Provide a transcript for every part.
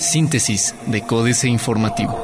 Síntesis de Códice Informativo.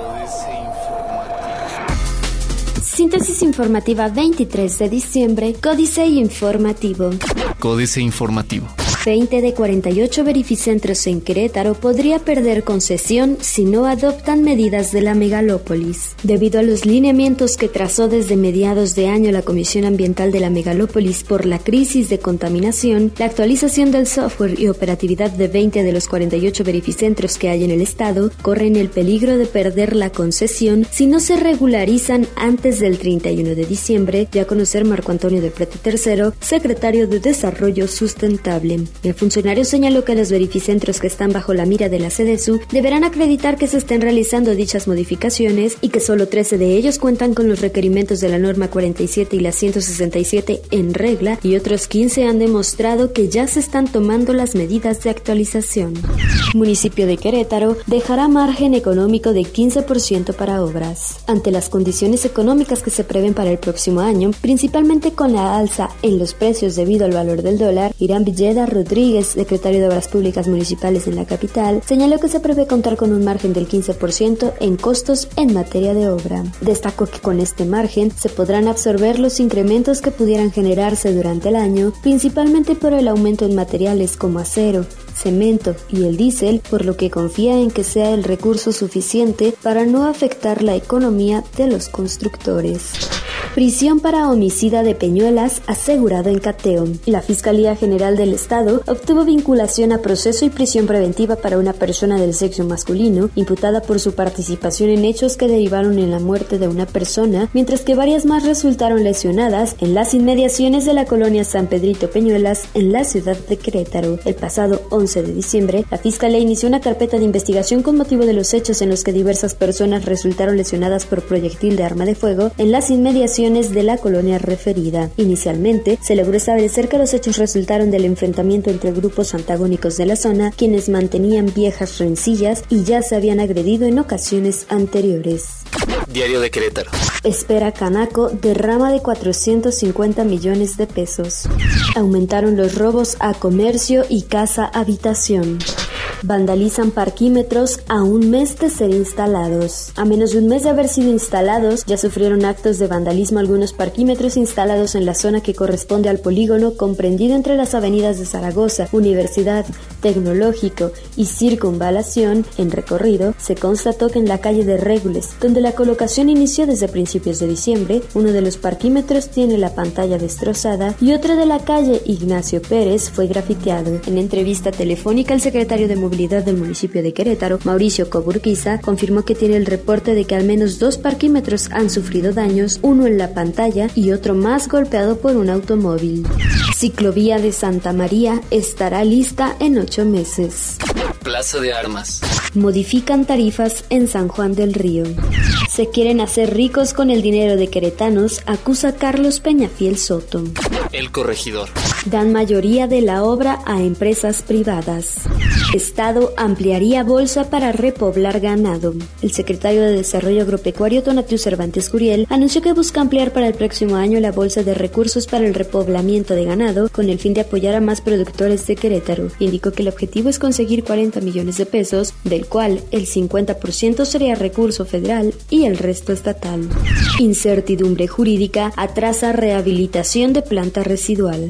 Síntesis informativa 23 de diciembre, Códice Informativo. Códice Informativo. 20 de 48 verificentros en Querétaro podría perder concesión si no adoptan medidas de la megalópolis. Debido a los lineamientos que trazó desde mediados de año la Comisión Ambiental de la Megalópolis por la crisis de contaminación, la actualización del software y operatividad de 20 de los 48 verificentros que hay en el estado corren el peligro de perder la concesión si no se regularizan antes del 31 de diciembre, ya conocer Marco Antonio de Prete III, secretario de Desarrollo Sustentable. El funcionario señaló que los verificentros que están bajo la mira de la CDSU deberán acreditar que se estén realizando dichas modificaciones y que solo 13 de ellos cuentan con los requerimientos de la norma 47 y la 167 en regla y otros 15 han demostrado que ya se están tomando las medidas de actualización. Municipio de Querétaro dejará margen económico de 15% para obras. Ante las condiciones económicas que se prevén para el próximo año, principalmente con la alza en los precios debido al valor del dólar, Irán Villeda Rodríguez, secretario de Obras Públicas Municipales en la capital, señaló que se prevé contar con un margen del 15% en costos en materia de obra. Destacó que con este margen se podrán absorber los incrementos que pudieran generarse durante el año, principalmente por el aumento en materiales como acero, cemento y el diésel, por lo que confía en que sea el recurso suficiente para no afectar la economía de los constructores. Prisión para homicida de Peñuelas asegurado en cateo. La Fiscalía General del Estado obtuvo vinculación a proceso y prisión preventiva para una persona del sexo masculino imputada por su participación en hechos que derivaron en la muerte de una persona, mientras que varias más resultaron lesionadas en las inmediaciones de la colonia San Pedrito Peñuelas en la ciudad de Querétaro. El pasado 11 de diciembre, la Fiscalía inició una carpeta de investigación con motivo de los hechos en los que diversas personas resultaron lesionadas por proyectil de arma de fuego en las inmediaciones de la colonia referida. Inicialmente, se logró establecer que los hechos resultaron del enfrentamiento entre grupos antagónicos de la zona, quienes mantenían viejas rencillas y ya se habían agredido en ocasiones anteriores. Diario de Querétaro. Espera Canaco derrama de 450 millones de pesos. Aumentaron los robos a comercio y casa habitación. Vandalizan parquímetros a un mes de ser instalados. A menos de un mes de haber sido instalados, ya sufrieron actos de vandalismo algunos parquímetros instalados en la zona que corresponde al polígono comprendido entre las avenidas de Zaragoza, Universidad, Tecnológico y Circunvalación. En recorrido, se constató que en la calle de Regules, donde la colocación inició desde principios de diciembre, uno de los parquímetros tiene la pantalla destrozada y otro de la calle Ignacio Pérez fue grafiteado. En entrevista telefónica, el secretario de Movilidad del municipio de Querétaro, Mauricio Coburquiza, confirmó que tiene el reporte de que al menos dos parquímetros han sufrido daños, uno en la pantalla y otro más golpeado por un automóvil. Ciclovía de Santa María estará lista en ocho meses. Plaza de Armas. Modifican tarifas en San Juan del Río. Se quieren hacer ricos con el dinero de queretanos, acusa Carlos Peñafiel Soto. El corregidor. Dan mayoría de la obra a empresas privadas. Ampliaría bolsa para repoblar ganado. El secretario de Desarrollo Agropecuario Tonatiu Cervantes Curiel anunció que busca ampliar para el próximo año la bolsa de recursos para el repoblamiento de ganado con el fin de apoyar a más productores de Querétaro. Indicó que el objetivo es conseguir 40 millones de pesos, del cual el 50% sería recurso federal y el resto estatal. Incertidumbre jurídica atrasa rehabilitación de planta residual.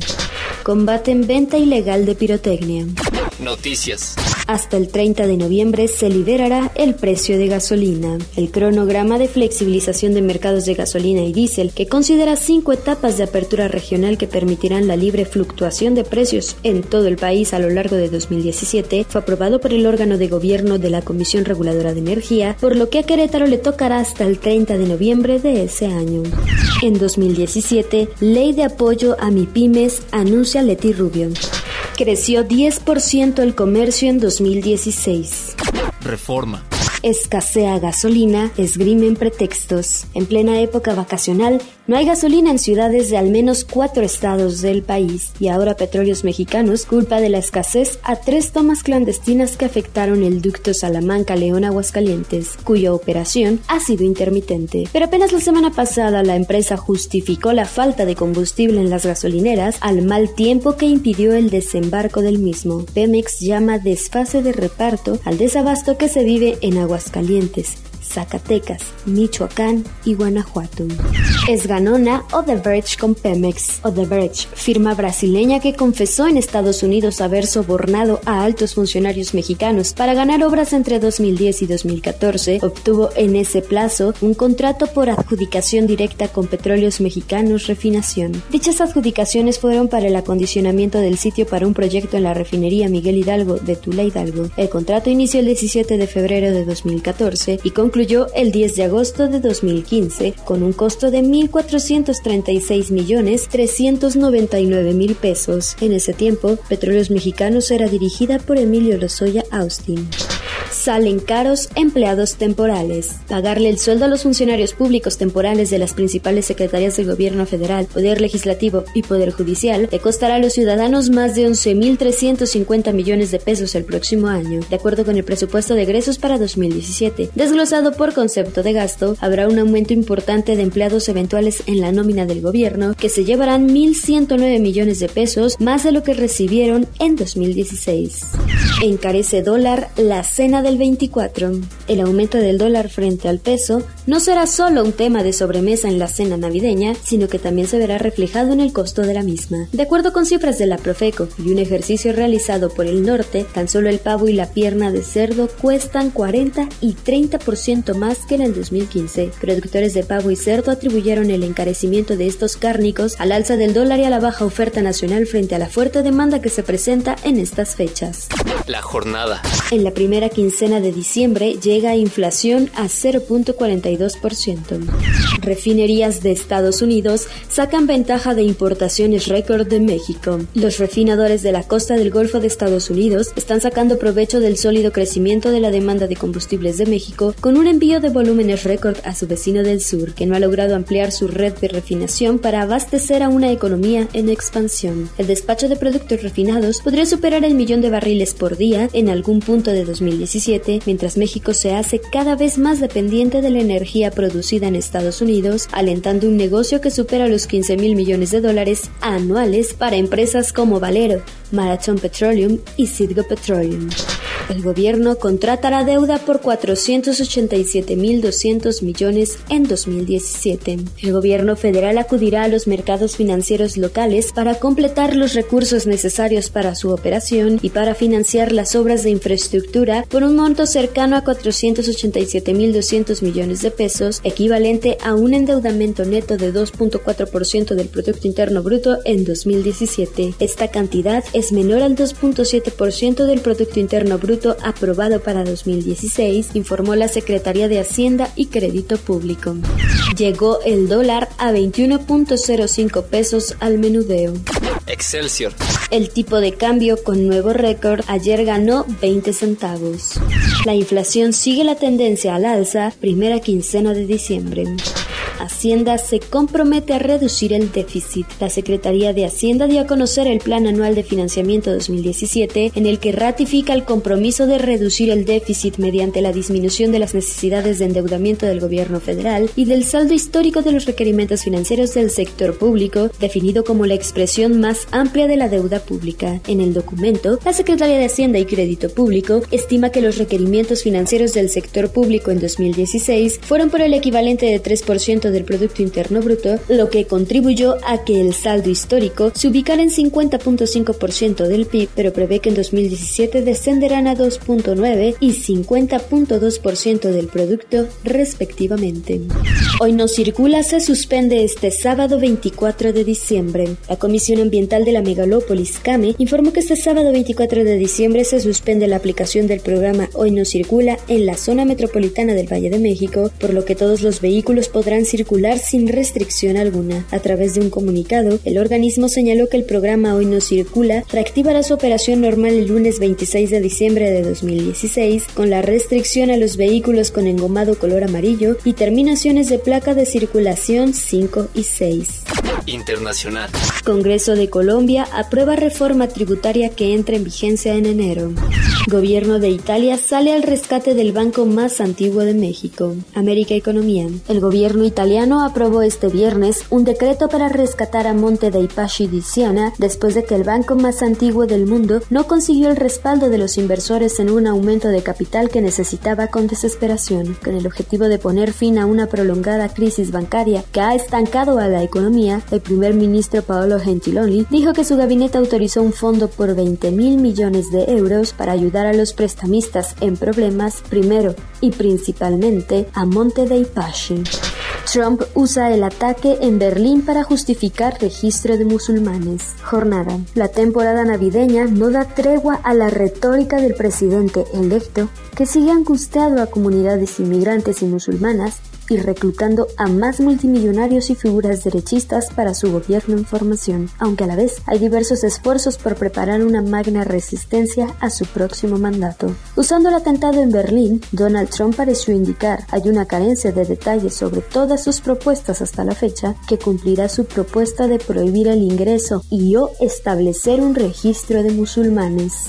Combaten venta ilegal de pirotecnia. Noticias. Hasta el 30 de noviembre se liberará el precio de gasolina. El cronograma de flexibilización de mercados de gasolina y diésel, que considera cinco etapas de apertura regional que permitirán la libre fluctuación de precios en todo el país a lo largo de 2017, fue aprobado por el órgano de gobierno de la Comisión Reguladora de Energía, por lo que a Querétaro le tocará hasta el 30 de noviembre de ese año. En 2017, Ley de Apoyo a MIPIMES anuncia Leti Rubio. Creció 10% el comercio en 2016. Reforma. Escasea gasolina, esgrimen pretextos. En plena época vacacional, No hay gasolina en ciudades de al menos cuatro estados del país y ahora Petróleos Mexicanos culpa de la escasez a tres tomas clandestinas que afectaron el ducto Salamanca-León Aguascalientes, cuya operación ha sido intermitente. Pero apenas la semana pasada la empresa justificó la falta de combustible en las gasolineras al mal tiempo que impidió el desembarco del mismo. Pemex llama desfase de reparto al desabasto que se vive en Aguascalientes, Aguascalientes. Zacatecas, Michoacán y Guanajuato. Es ganona Odebrecht con Pemex. Odebrecht, firma brasileña que confesó en Estados Unidos haber sobornado a altos funcionarios mexicanos para ganar obras entre 2010 y 2014, obtuvo en ese plazo un contrato por adjudicación directa con Petróleos Mexicanos Refinación. Dichas adjudicaciones fueron para el acondicionamiento del sitio para un proyecto en la refinería Miguel Hidalgo de Tula Hidalgo. El contrato inició el 17 de febrero de 2014 y concluyó el 10 de agosto de 2015 con un costo de 1.436 millones 399 mil pesos. En ese tiempo, Petróleos Mexicanos era dirigida por Emilio Lozoya Austin. Salen caros empleados temporales. Pagarle el sueldo a los funcionarios públicos temporales de las principales secretarías del gobierno federal, Poder Legislativo y Poder Judicial le costará a los ciudadanos más de 11.350 millones de pesos el próximo año, de acuerdo con el presupuesto de egresos para 2017. Desglosado por concepto de gasto, habrá un aumento importante de empleados eventuales en la nómina del gobierno, que se llevarán 1.109 millones de pesos, más de lo que recibieron en 2016. Encarece dólar la cena del 24. El aumento del dólar frente al peso no será solo un tema de sobremesa en la cena navideña, sino que también se verá reflejado en el costo de la misma. De acuerdo con cifras de la Profeco y un ejercicio realizado por el norte, tan solo el pavo y la pierna de cerdo cuestan 40 y 30% más que en el 2015. Productores de pavo y cerdo atribuyeron el encarecimiento de estos cárnicos al alza del dólar y a la baja oferta nacional frente a la fuerte demanda que se presenta en estas fechas. La jornada. En la primera quincena de diciembre llega inflación a 0.42%. Refinerías de Estados Unidos sacan ventaja de importaciones récord de México. Los refinadores de la costa del Golfo de Estados Unidos están sacando provecho del sólido crecimiento de la demanda de combustibles de México con un envío de volúmenes récord a su vecino del sur, que no ha logrado ampliar su red de refinación para abastecer a una economía en expansión. El despacho de productos refinados podría superar el millón de barriles por día en algún punto de 2017, mientras México se hace cada vez más dependiente de la energía producida en Estados Unidos, alentando un negocio que supera los 15 mil millones de dólares anuales para empresas como Valero, Marathon Petroleum y Citgo Petroleum. El gobierno contratará deuda por 487.200 millones en 2017. El gobierno federal acudirá a los mercados financieros locales para completar los recursos necesarios para su operación y para financiar las obras de infraestructura por un monto cercano a 487.200 millones de pesos, equivalente a un endeudamiento neto de 2.4% del Producto Interno Bruto en 2017. Esta cantidad es menor al 2.7% del Producto Interno Bruto aprobado para 2016, informó la Secretaría de Hacienda y Crédito Público. Llegó el dólar a 21.05 pesos al menudeo. Excelsior. El tipo de cambio con nuevo récord ayer ganó 20 centavos. La inflación sigue la tendencia al alza, primera quincena de diciembre. Hacienda se compromete a reducir el déficit. La Secretaría de Hacienda dio a conocer el Plan Anual de Financiamiento 2017, en el que ratifica el compromiso de reducir el déficit mediante la disminución de las necesidades de endeudamiento del gobierno federal y del saldo histórico de los requerimientos financieros del sector público, definido como la expresión más amplia de la deuda pública. En el documento, la Secretaría de Hacienda y Crédito Público estima que los requerimientos financieros del sector público en 2016 fueron por el equivalente de 3% del Producto Interno Bruto, lo que contribuyó a que el saldo histórico se ubicara en 50.5% del PIB, pero prevé que en 2017 descenderán a 2.9 y 50.2% del producto respectivamente. Hoy no circula se suspende este sábado 24 de diciembre. La Comisión Ambiental de la Megalópolis CAME informó que este sábado 24 de diciembre se suspende la aplicación del programa Hoy no circula en la zona metropolitana del Valle de México, por lo que todos los vehículos podrán circular sin restricción alguna. A través de un comunicado, el organismo señaló que el programa Hoy no circula reactivará su operación normal el lunes 26 de diciembre de 2016 con la restricción a los vehículos con engomado color amarillo y terminaciones de placa de circulación 5 y 6. Internacional. Congreso de Colombia aprueba reforma tributaria que entra en vigencia en enero. Gobierno de Italia sale al rescate del banco más antiguo de México, América Economía. El gobierno italiano aprobó este viernes un decreto para rescatar a Monte dei Paschi di Siena después de que el banco más antiguo del mundo no consiguió el respaldo de los inversores en un aumento de capital que necesitaba con desesperación. Con el objetivo de poner fin a una prolongada crisis bancaria que ha estancado a la economía, el primer ministro Paolo Gentiloni dijo que su gabinete autorizó un fondo por 20 mil millones de euros para ayudar a los prestamistas en problemas primero y principalmente a Monte dei Paschi. Trump usa el ataque en Berlín para justificar registro de musulmanes. Jornada. La temporada navideña no da tregua a la retórica del presidente electo que sigue angustiado a comunidades inmigrantes y musulmanas y reclutando a más multimillonarios y figuras derechistas para su gobierno en formación, aunque a la vez hay diversos esfuerzos por preparar una magna resistencia a su próximo mandato. Usando el atentado en Berlín, Donald Trump pareció indicar hay una carencia de detalles sobre todas sus propuestas hasta la fecha que cumplirá su propuesta de prohibir el ingreso y o establecer un registro de musulmanes.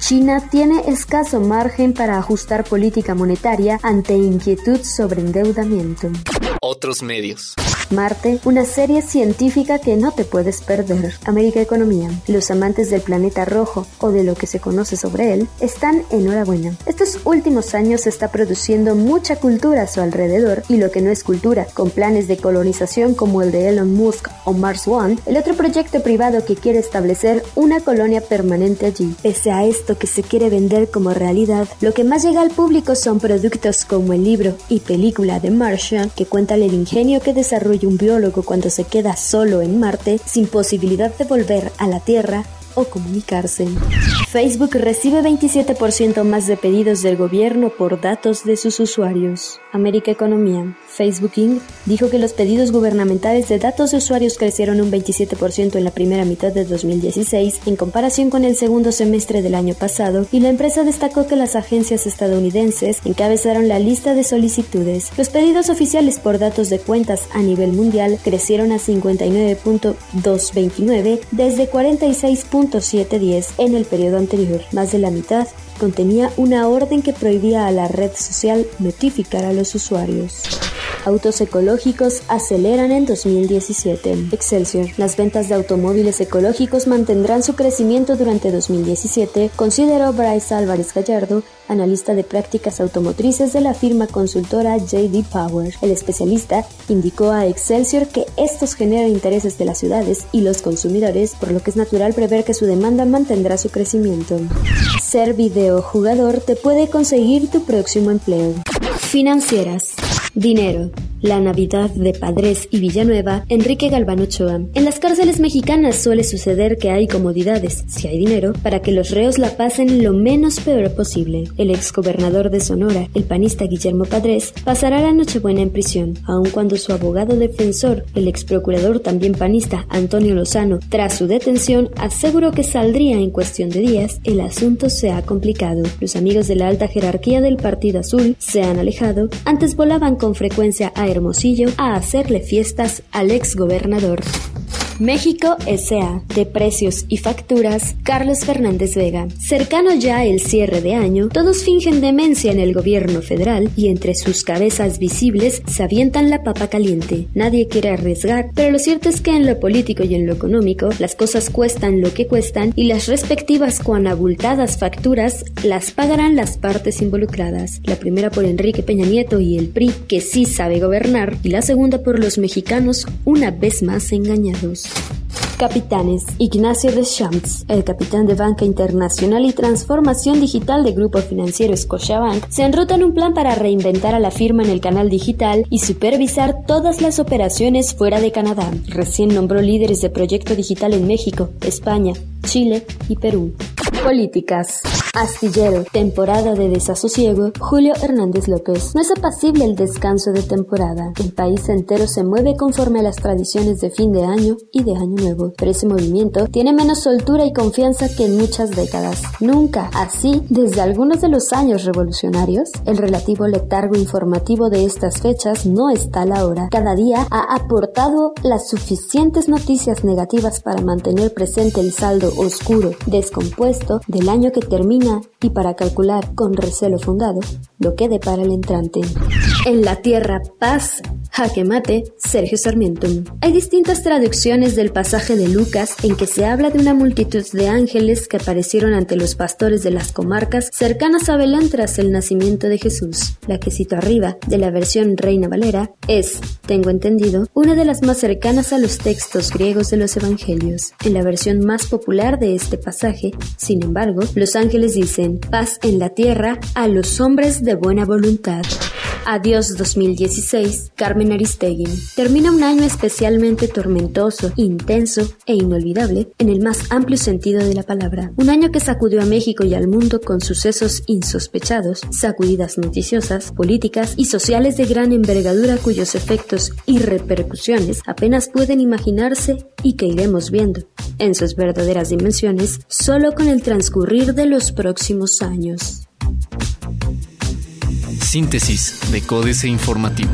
China tiene escaso margen para ajustar política monetaria ante inquietud sobre endeudamiento. Otros medios. Marte, una serie científica que no te puedes perder. América Economía. Los amantes del planeta rojo o de lo que se conoce sobre él están enhorabuena. Estos últimos años se está produciendo mucha cultura a su alrededor y lo que no es cultura, con planes de colonización como el de Elon Musk o Mars One, el otro proyecto privado que quiere establecer una colonia permanente allí. Pese a esto que se quiere vender como realidad, lo que más llega al público son productos como el libro y película de Martian que cuentan el ingenio que un biólogo cuando se queda solo en Marte sin posibilidad de volver a la Tierra o comunicarse. Facebook recibe 27% más de pedidos del gobierno por datos de sus usuarios. América Economía. Facebook Inc. dijo que los pedidos gubernamentales de datos de usuarios crecieron un 27% en la primera mitad de 2016 en comparación con el segundo semestre del año pasado y la empresa destacó que las agencias estadounidenses encabezaron la lista de solicitudes. Los pedidos oficiales por datos de cuentas a nivel mundial crecieron a 59.229 desde 46. 710 en el periodo anterior. Más de la mitad contenía una orden que prohibía a la red social notificar a los usuarios. Autos ecológicos aceleran en 2017. Excelsior. Las ventas de automóviles ecológicos mantendrán su crecimiento durante 2017, consideró Bryce Álvarez Gallardo, analista de prácticas automotrices de la firma consultora JD Power. El especialista indicó a Excelsior que estos generan intereses de las ciudades y los consumidores, por lo que es natural prever que su demanda mantendrá su crecimiento. Ser videojugador te puede conseguir tu próximo empleo. Financieras. Dinero. La Navidad de Padres y Villanueva, Enrique Galván Ochoa. En las cárceles mexicanas suele suceder que hay comodidades, si hay dinero, para que los reos la pasen lo menos peor posible. El exgobernador de Sonora, el panista Guillermo Padres, pasará la Nochebuena en prisión, aun cuando su abogado defensor, el exprocurador también panista Antonio Lozano, tras su detención, aseguró que saldría en cuestión de días, el asunto se ha complicado. Los amigos de la alta jerarquía del Partido Azul se han alejado, antes volaban con frecuencia a Hermosillo a hacerle fiestas al ex gobernador. México S.A. De precios y facturas, Carlos Fernández Vega. Cercano ya el cierre de año, todos fingen demencia en el gobierno federal y entre sus cabezas visibles se avientan la papa caliente. Nadie quiere arriesgar, pero lo cierto es que en lo político y en lo económico, las cosas cuestan lo que cuestan y las respectivas cuan abultadas facturas las pagarán las partes involucradas. La primera por Enrique Peña Nieto y el PRI, que sí sabe gobernar, y la segunda por los mexicanos, una vez más engañados. Capitanes. Ignacio Deschamps, el capitán de Banca Internacional y Transformación Digital de Grupo Financiero Scotiabank, se enruta en un plan para reinventar a la firma en el canal digital y supervisar todas las operaciones fuera de Canadá. Recién nombró líderes de proyecto digital en México, España, Chile y Perú. Políticas. Astillero, temporada de desasosiego, Julio Hernández López. No es apacible el descanso de temporada. El país entero se mueve conforme a las tradiciones de fin de año y de año nuevo, pero ese movimiento tiene menos soltura y confianza que en muchas décadas. Nunca, así, desde algunos de los años revolucionarios, el relativo letargo informativo de estas fechas no está a la hora. Cada día ha aportado las suficientes noticias negativas para mantener presente el saldo oscuro, descompuesto del año que termina Luna y para calcular con recelo fundado lo que depara el entrante. En la tierra paz, jaque mate, Sergio Sarmiento. Hay distintas traducciones del pasaje de Lucas en que se habla de una multitud de ángeles que aparecieron ante los pastores de las comarcas cercanas a Belén tras el nacimiento de Jesús. La que cito arriba, de la versión Reina Valera, es, tengo entendido, una de las más cercanas a los textos griegos de los evangelios. En la versión más popular de este pasaje, sin embargo, los ángeles dicen paz en la tierra a los hombres de buena voluntad. Adiós 2016, Carmen Aristegui. Termina un año especialmente tormentoso, intenso e inolvidable en el más amplio sentido de la palabra. Un año que sacudió a México y al mundo con sucesos insospechados, sacudidas noticiosas, políticas y sociales de gran envergadura cuyos efectos y repercusiones apenas pueden imaginarse y que iremos viendo en sus verdaderas dimensiones solo con el transcurrir de los próximos años. Síntesis de Códice Informativo.